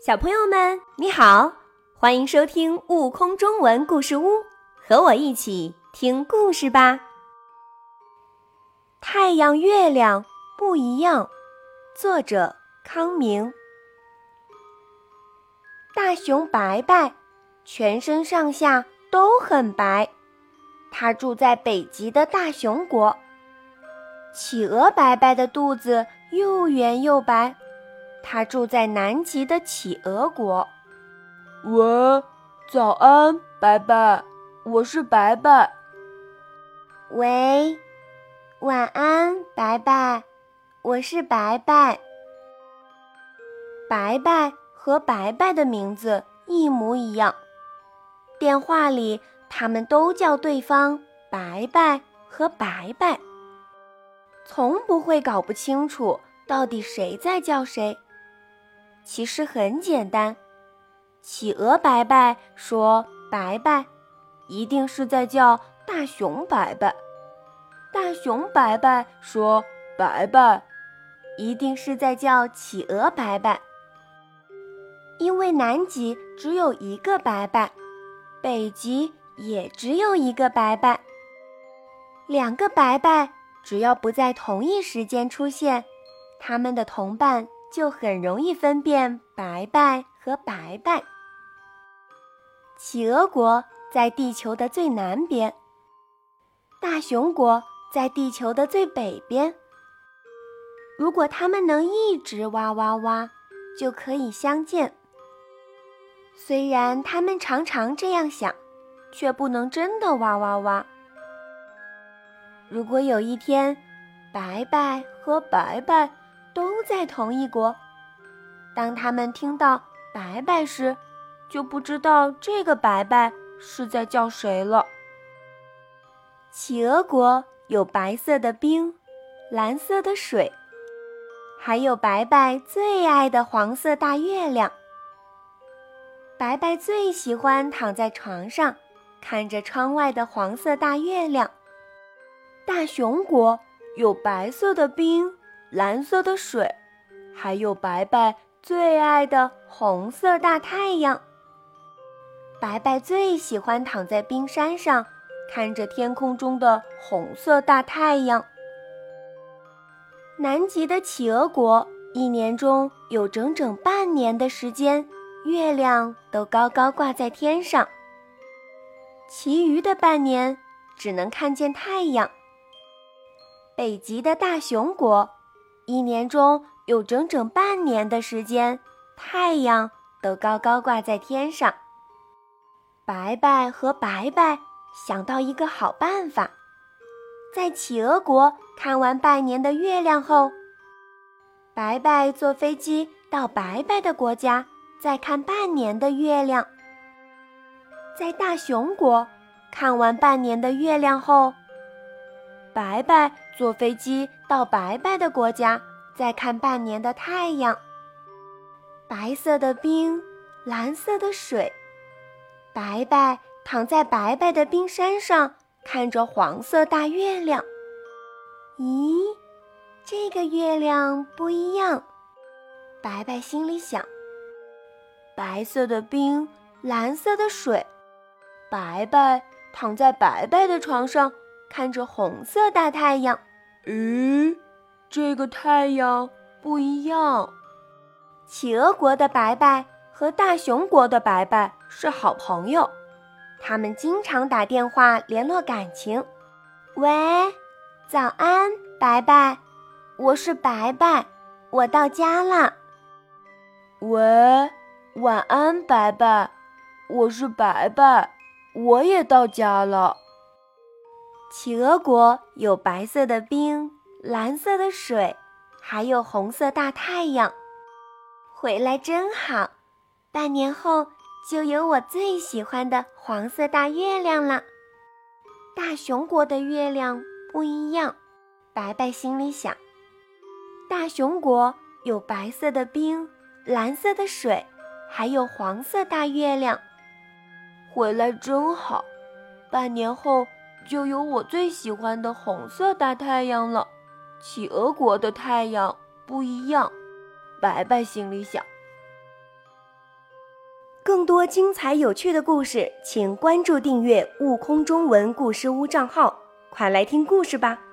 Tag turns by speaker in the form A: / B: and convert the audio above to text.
A: 小朋友们，你好，欢迎收听《悟空中文故事屋》，和我一起听故事吧。太阳、月亮不一样，作者康明。大熊白白，全身上下都很白，它住在北极的大熊国。企鹅白白的肚子又圆又白，它住在南极的企鹅国。
B: 喂，早安，白白，我是白白。
C: 喂，晚安，白白，我是白白。
A: 白白和白白的名字一模一样，电话里他们都叫对方白白和白白。从不会搞不清楚到底谁在叫谁。其实很简单，企鹅白白说：“白白，一定是在叫大熊白白。”大熊白白说：“白白，一定是在叫企鹅白白。”因为南极只有一个白白，北极也只有一个白白，两个白白。只要不在同一时间出现，他们的同伴就很容易分辨白白和白白。企鹅国在地球的最南边，大熊国在地球的最北边。如果他们能一直挖挖挖，就可以相见。虽然他们常常这样想，却不能真的挖挖挖。如果有一天，白白和白白都在同一国，当他们听到白白时，就不知道这个白白是在叫谁了。企鹅国有白色的冰，蓝色的水，还有白白最爱的黄色大月亮。白白最喜欢躺在床上，看着窗外的黄色大月亮。大熊国有白色的冰，蓝色的水，还有白白最爱的红色大太阳。白白最喜欢躺在冰山上，看着天空中的红色大太阳。南极的企鹅国一年中有整整半年的时间，月亮都高高挂在天上，其余的半年只能看见太阳。北极的大熊国，一年中有整整半年的时间，太阳都高高挂在天上。白白和白白想到一个好办法，在企鹅国看完半年的月亮后，白白坐飞机到白白的国家，再看半年的月亮。在大熊国看完半年的月亮后。白白坐飞机到白白的国家，再看半年的太阳。白色的冰，蓝色的水。白白躺在白白的冰山上，看着黄色大月亮。咦，这个月亮不一样。白白心里想：白色的冰，蓝色的水。白白躺在白白的床上。看着红色大太阳，
B: 咦，这个太阳不一样。
A: 企鹅国的白白和大熊国的白白是好朋友，他们经常打电话联络感情。
C: 喂，早安，白白，我是白白，我到家了。
B: 喂，晚安，白白，我是白白，我也到家了。
A: 企鹅国有白色的冰，蓝色的水，还有红色大太阳。
C: 回来真好，半年后就有我最喜欢的黄色大月亮了。
A: 大熊国的月亮不一样，白白心里想。大熊国有白色的冰，蓝色的水，还有黄色大月亮。
B: 回来真好，半年后。就有我最喜欢的红色大太阳了。企鹅国的太阳不一样，白白心里想。
A: 更多精彩有趣的故事，请关注订阅“悟空中文故事屋”账号，快来听故事吧。